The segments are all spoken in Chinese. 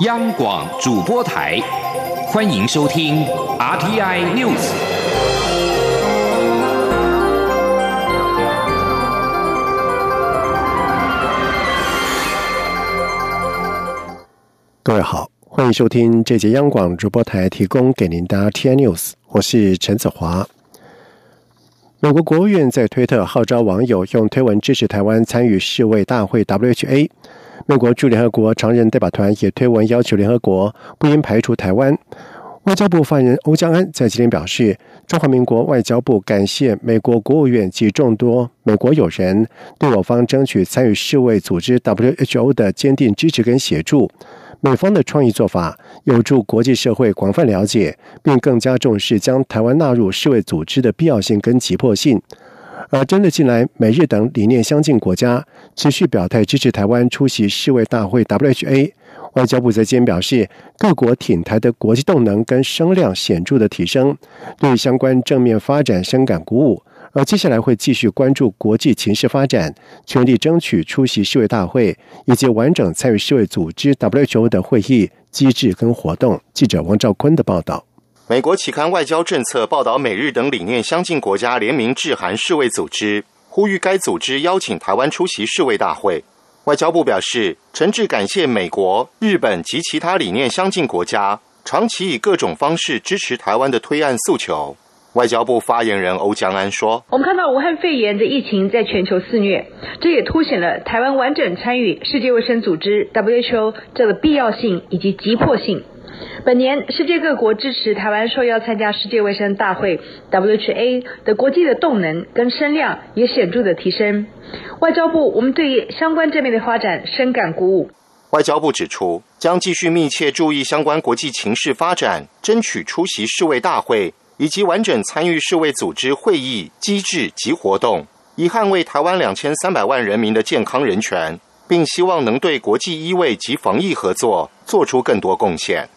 央广主播台，欢迎收听 RTI News。各位好，欢迎收听这节央广主播台提供给您的 RTI News，我是陈子华。美国国务院在推特号召网友用推文支持台湾参与世卫大会 （WHA）。美国驻联合国常任代表团也推文要求联合国不应排除台湾。外交部发言人欧江安在今天表示，中华民国外交部感谢美国国务院及众多美国友人对我方争取参与世卫组织 （WHO） 的坚定支持跟协助。美方的创意做法有助国际社会广泛了解，并更加重视将台湾纳入世卫组织的必要性跟急迫性。而针对近来美日等理念相近国家持续表态支持台湾出席世卫大会 （WHA），外交部在今天表示，各国挺台的国际动能跟声量显著的提升，对相关正面发展深感鼓舞。而接下来会继续关注国际情势发展，全力争取出席世卫大会以及完整参与世卫组织 WHO 的会议机制跟活动。记者王兆坤的报道。美国期刊《外交政策》报道，美日等理念相近国家联名致函世卫组织，呼吁该组织邀请台湾出席世卫大会。外交部表示，诚挚感谢美国、日本及其他理念相近国家长期以各种方式支持台湾的推案诉求。外交部发言人欧江安说：“我们看到武汉肺炎的疫情在全球肆虐，这也凸显了台湾完整参与世界卫生组织 （WHO） 这个必要性以及急迫性。本年世界各国支持台湾受邀参加世界卫生大会 （WHA） 的国际的动能跟声量也显著的提升。外交部我们对于相关正面的发展深感鼓舞。”外交部指出，将继续密切注意相关国际情势发展，争取出席世卫大会。以及完整参与世卫组织会议机制及活动，以捍卫台湾两千三百万人民的健康人权，并希望能对国际医卫及防疫合作做出更多贡献。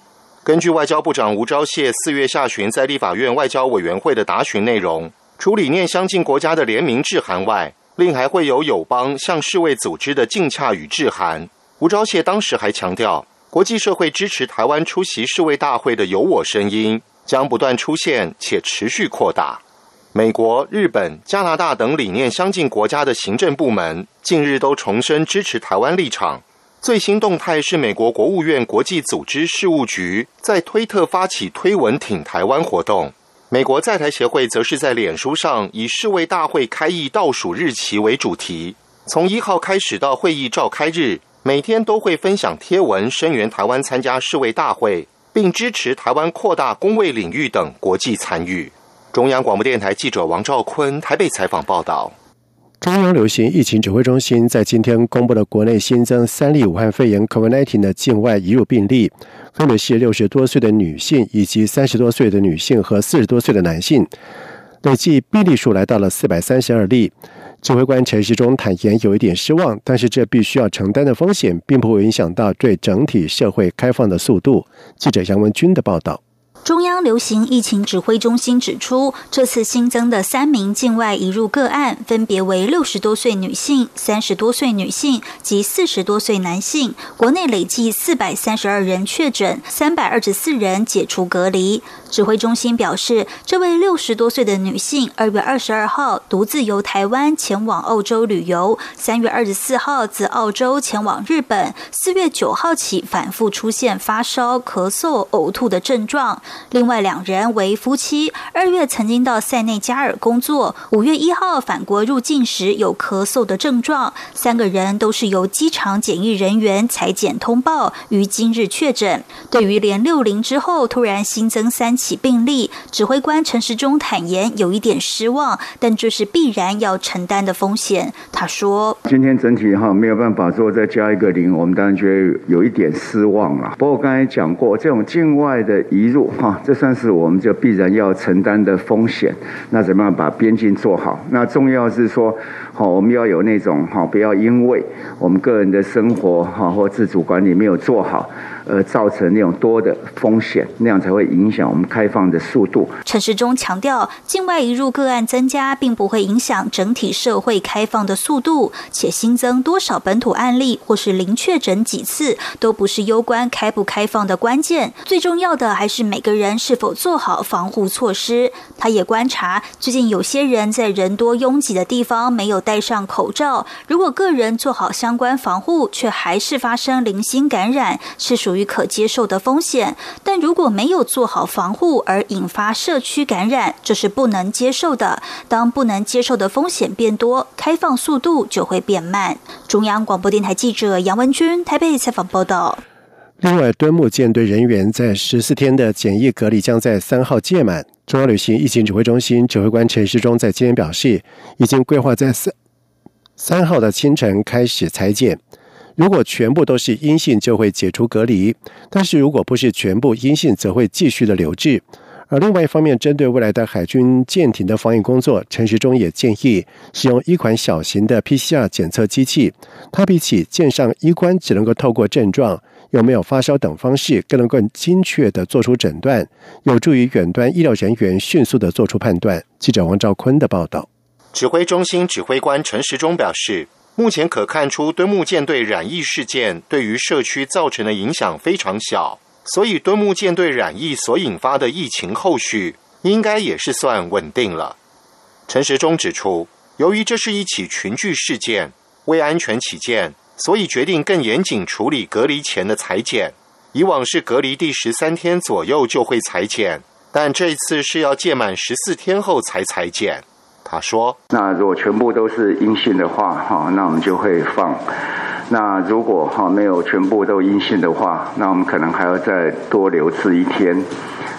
根据外交部长吴钊燮四月下旬在立法院外交委员会的答询内容，除理念相近国家的联名致函外，另还会有友邦向世卫组织的敬洽与致函。吴钊燮当时还强调，国际社会支持台湾出席世卫大会的有我声音。将不断出现且持续扩大。美国、日本、加拿大等理念相近国家的行政部门近日都重申支持台湾立场。最新动态是美国国务院国际组织事务局在推特发起推文挺台湾活动。美国在台协会则是在脸书上以世卫大会开议倒数日期为主题，从一号开始到会议召开日，每天都会分享贴文声援台湾参加世卫大会。并支持台湾扩大公卫领域等国际参与。中央广播电台记者王兆坤台北采访报道。中央流行疫情指挥中心在今天公布了国内新增三例武汉肺炎 （COVID-19） 的境外移入病例，分别是六十多岁的女性以及三十多岁的女性和四十多岁的男性，累计病例数来到了四百三十二例。指挥官陈时中坦言有一点失望，但是这必须要承担的风险，并不会影响到对整体社会开放的速度。记者杨文军的报道。中央流行疫情指挥中心指出，这次新增的三名境外移入个案，分别为六十多岁女性、三十多岁女性及四十多岁男性。国内累计四百三十二人确诊，三百二十四人解除隔离。指挥中心表示，这位六十多岁的女性，二月二十二号独自由台湾前往澳洲旅游，三月二十四号自澳洲前往日本，四月九号起反复出现发烧、咳嗽、呕吐的症状。另外两人为夫妻，二月曾经到塞内加尔工作，五月一号返国入境时有咳嗽的症状。三个人都是由机场检疫人员裁检通报，于今日确诊。对于连六零之后突然新增三起病例，指挥官陈时中坦言有一点失望，但这是必然要承担的风险。他说：“今天整体哈没有办法说再加一个零，我们当然觉得有一点失望了。不过刚才讲过，这种境外的移入。”哈，这算是我们就必然要承担的风险。那怎么样把边境做好？那重要是说，好，我们要有那种哈，不要因为我们个人的生活哈或自主管理没有做好。而，造成那种多的风险，那样才会影响我们开放的速度。陈时中强调，境外移入个案增加，并不会影响整体社会开放的速度，且新增多少本土案例或是零确诊几次，都不是攸关开不开放的关键。最重要的还是每个人是否做好防护措施。他也观察，最近有些人在人多拥挤的地方没有戴上口罩，如果个人做好相关防护，却还是发生零星感染，是属于。于可接受的风险，但如果没有做好防护而引发社区感染，这是不能接受的。当不能接受的风险变多，开放速度就会变慢。中央广播电台记者杨文君台北采访报道。另外，敦睦舰队人员在十四天的检疫隔离将在三号届满。中央旅行疫情指挥中心指挥官陈时中在今天表示，已经规划在三三号的清晨开始裁剪。如果全部都是阴性，就会解除隔离；但是如果不是全部阴性，则会继续的留置。而另外一方面，针对未来的海军舰艇的防疫工作，陈时中也建议使用一款小型的 PCR 检测机器。它比起舰上医官只能够透过症状有没有发烧等方式，更能更精确的做出诊断，有助于远端医疗人员迅速的做出判断。记者王兆坤的报道。指挥中心指挥官陈时中表示。目前可看出，敦木舰队染疫事件对于社区造成的影响非常小，所以敦木舰队染疫所引发的疫情后续应该也是算稳定了。陈时中指出，由于这是一起群聚事件，为安全起见，所以决定更严谨处理隔离前的裁剪。以往是隔离第十三天左右就会裁剪，但这次是要届满十四天后才裁剪。他说：“那如果全部都是阴性的话，哈，那我们就会放。那如果哈没有全部都阴性的话，那我们可能还要再多留置一天，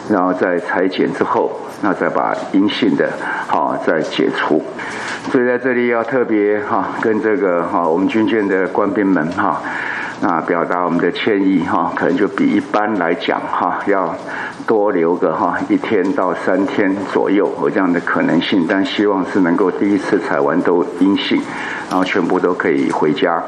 然后在裁剪之后，那再把阴性的哈再解除。所以在这里要特别哈跟这个哈我们军舰的官兵们哈。”那表达我们的歉意哈，可能就比一般来讲哈要多留个哈一天到三天左右有这样的可能性，但希望是能够第一次采完都阴性，然后全部都可以回家。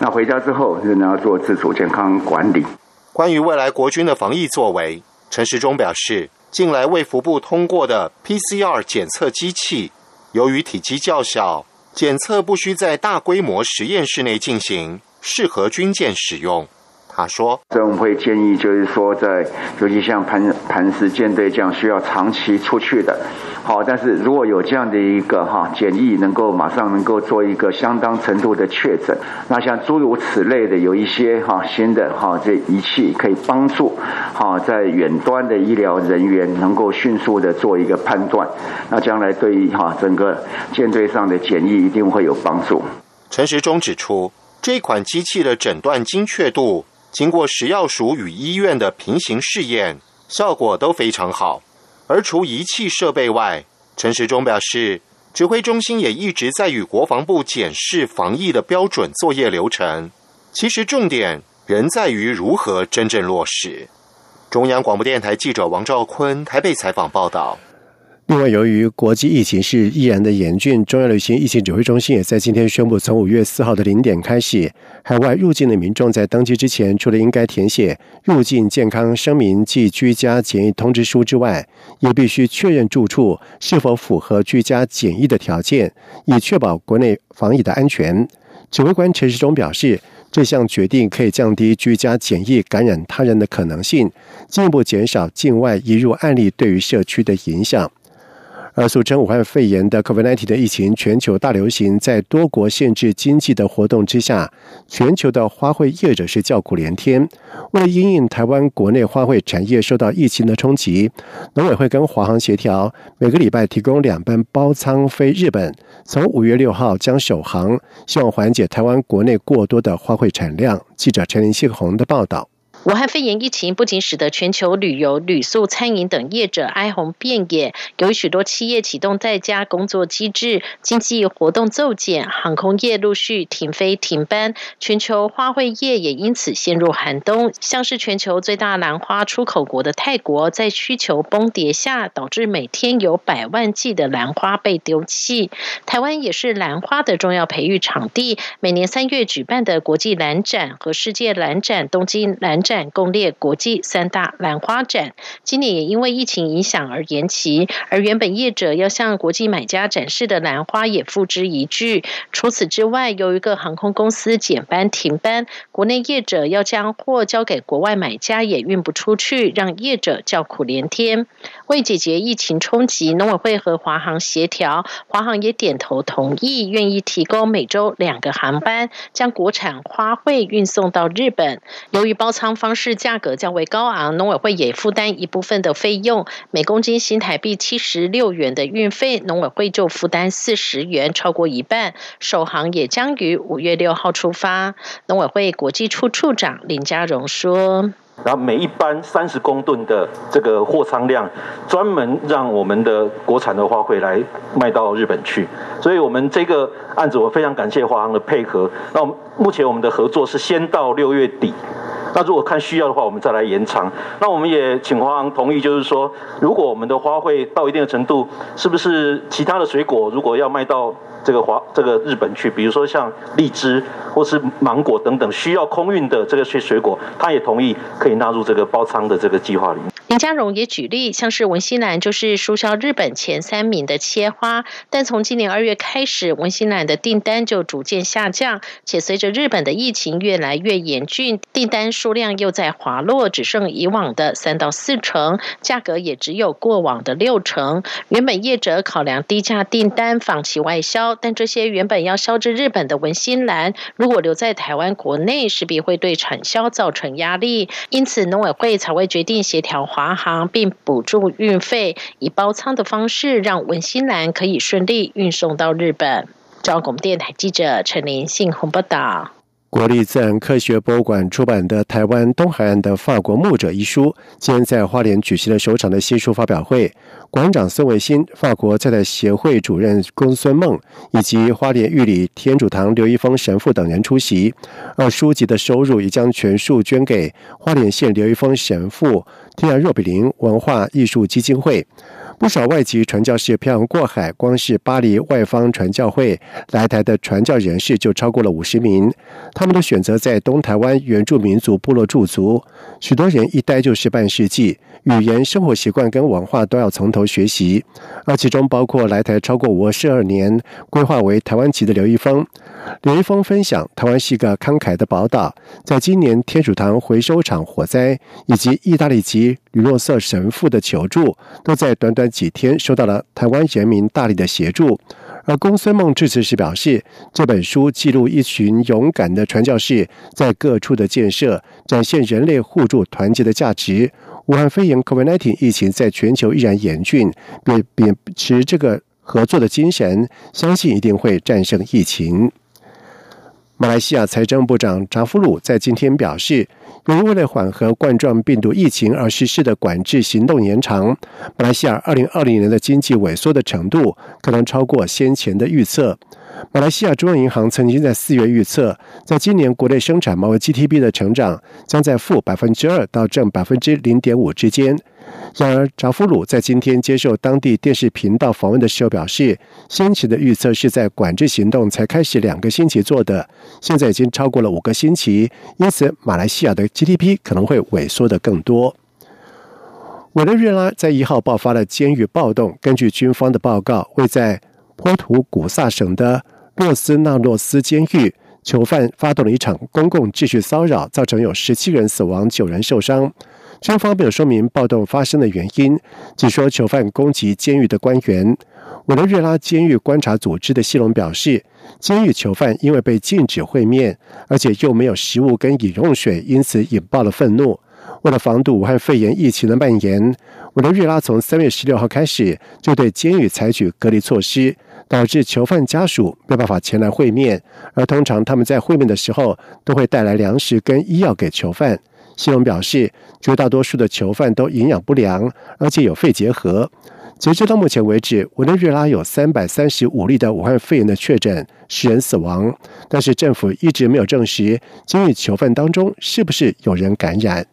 那回家之后仍然要做自主健康管理。关于未来国军的防疫作为，陈时中表示，近来卫福部通过的 PCR 检测机器，由于体积较小，检测不需在大规模实验室内进行。适合军舰使用，他说：“所以我们会建议，就是说，在尤其像磐磐石舰队这样需要长期出去的，好，但是如果有这样的一个哈检疫，能够马上能够做一个相当程度的确诊，那像诸如此类的，有一些哈新的哈这仪器可以帮助哈在远端的医疗人员能够迅速的做一个判断，那将来对于哈整个舰队上的检疫一定会有帮助。”陈时中指出。这款机器的诊断精确度，经过食药署与医院的平行试验，效果都非常好。而除仪器设备外，陈时中表示，指挥中心也一直在与国防部检视防疫的标准作业流程。其实重点仍在于如何真正落实。中央广播电台记者王兆坤台北采访报道。另外，由于国际疫情是依然的严峻，中央流行疫情指挥中心也在今天宣布，从五月四号的零点开始，海外入境的民众在登机之前，除了应该填写入境健康声明及居家检疫通知书之外，也必须确认住处是否符合居家检疫的条件，以确保国内防疫的安全。指挥官陈时中表示，这项决定可以降低居家检疫感染他人的可能性，进一步减少境外移入案例对于社区的影响。而俗称武汉肺炎的 COVID-19 的疫情全球大流行，在多国限制经济的活动之下，全球的花卉业者是叫苦连天。为了因应台湾国内花卉产业受到疫情的冲击，农委会跟华航协调，每个礼拜提供两班包舱飞日本，从五月六号将首航，希望缓解台湾国内过多的花卉产量。记者陈林信宏的报道。武汉肺炎疫情不仅使得全球旅游、旅宿、餐饮等业者哀鸿遍野，由于许多企业启动在家工作机制，经济活动骤减，航空业陆续停飞停班，全球花卉业也因此陷入寒冬。像是全球最大兰花出口国的泰国，在需求崩跌下，导致每天有百万计的兰花被丢弃。台湾也是兰花的重要培育场地，每年三月举办的国际兰展和世界兰展、东京兰展。展共列国际三大兰花展，今年也因为疫情影响而延期，而原本业者要向国际买家展示的兰花也付之一炬。除此之外，有一个航空公司减班停班，国内业者要将货交给国外买家也运不出去，让业者叫苦连天。为解决疫情冲击，农委会和华航协调，华航也点头同意，愿意提供每周两个航班，将国产花卉运送到日本。由于包仓。方式价格较为高昂，农委会也负担一部分的费用，每公斤新台币七十六元的运费，农委会就负担四十元，超过一半。首航也将于五月六号出发。农委会国际处处长林家荣说：“然后每一班三十公吨的这个货仓量，专门让我们的国产的花卉来卖到日本去。所以，我们这个案子我非常感谢华航的配合。那目前我们的合作是先到六月底。”那如果看需要的话，我们再来延长。那我们也请华航同意，就是说，如果我们的花卉到一定的程度，是不是其他的水果如果要卖到这个华这个日本去，比如说像荔枝或是芒果等等需要空运的这个些水果，他也同意可以纳入这个包仓的这个计划里面。林家荣也举例，像是文心兰就是输销日本前三名的切花，但从今年二月开始，文心兰的订单就逐渐下降，且随着日本的疫情越来越严峻，订单数量又在滑落，只剩以往的三到四成，价格也只有过往的六成。原本业者考量低价订单，放弃外销，但这些原本要销至日本的文心兰，如果留在台湾国内，势必会对产销造成压力，因此农委会才会决定协调华。航并补助运费，以包仓的方式，让文心兰可以顺利运送到日本。中广电台记者陈林信鸿报道。国立自然科学博物馆出版的《台湾东海岸的法国牧者》一书，今天在花莲举行了首场的新书发表会。馆长孙维新、法国在台协会主任公孙梦以及花莲玉里天主堂刘一峰神父等人出席。而书籍的收入也将全数捐给花莲县刘一峰神父天然若比林文化艺术基金会。不少外籍传教士漂洋过海，光是巴黎外方传教会来台的传教人士就超过了五十名。他们都选择在东台湾原住民族部落驻足，许多人一待就是半世纪，语言、生活习惯跟文化都要从头学习。而其中包括来台超过五十二年、规划为台湾籍的刘一峰。刘一峰分享，台湾是一个慷慨的宝岛，在今年天主堂回收厂火灾以及意大利籍吕洛瑟神父的求助，都在短短。几天受到了台湾人民大力的协助，而公孙梦致辞时表示，这本书记录一群勇敢的传教士在各处的建设，展现人类互助团结的价值。武汉肺炎 （COVID-19） 疫情在全球依然严峻，并秉持这个合作的精神，相信一定会战胜疫情。马来西亚财政部长查夫鲁在今天表示，由于为了缓和冠状病毒疫情而实施的管制行动延长，马来西亚二零二零年的经济萎缩的程度可能超过先前的预测。马来西亚中央银行曾经在四月预测，在今年国内生产毛额 GDP 的成长将在负百分之二到正百分之零点五之间。然而，扎夫鲁在今天接受当地电视频道访问的时候表示，先前的预测是在管制行动才开始两个星期做的，现在已经超过了五个星期，因此马来西亚的 GDP 可能会萎缩的更多。委内瑞拉在一号爆发了监狱暴动，根据军方的报告，为在波图古萨省的洛斯纳洛斯监狱，囚犯发动了一场公共秩序骚扰，造成有十七人死亡、九人受伤。军方没有说明暴动发生的原因，只说囚犯攻击监狱的官员。委内瑞拉监狱观察组织的西隆表示，监狱囚犯因为被禁止会面，而且又没有食物跟饮用水，因此引爆了愤怒。为了防堵武汉肺炎疫情的蔓延，委内瑞拉从三月十六号开始就对监狱采取隔离措施，导致囚犯家属没办法前来会面。而通常他们在会面的时候，都会带来粮食跟医药给囚犯。新闻表示，绝大多数的囚犯都营养不良，而且有肺结核。截至到目前为止，委内瑞拉有三百三十五例的武汉肺炎的确诊，十人死亡。但是政府一直没有证实监狱囚犯当中是不是有人感染。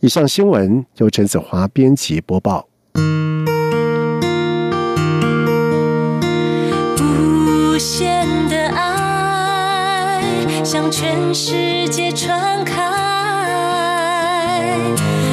以上新闻由陈子华编辑播报。无限的爱向全世界传开，Thank you.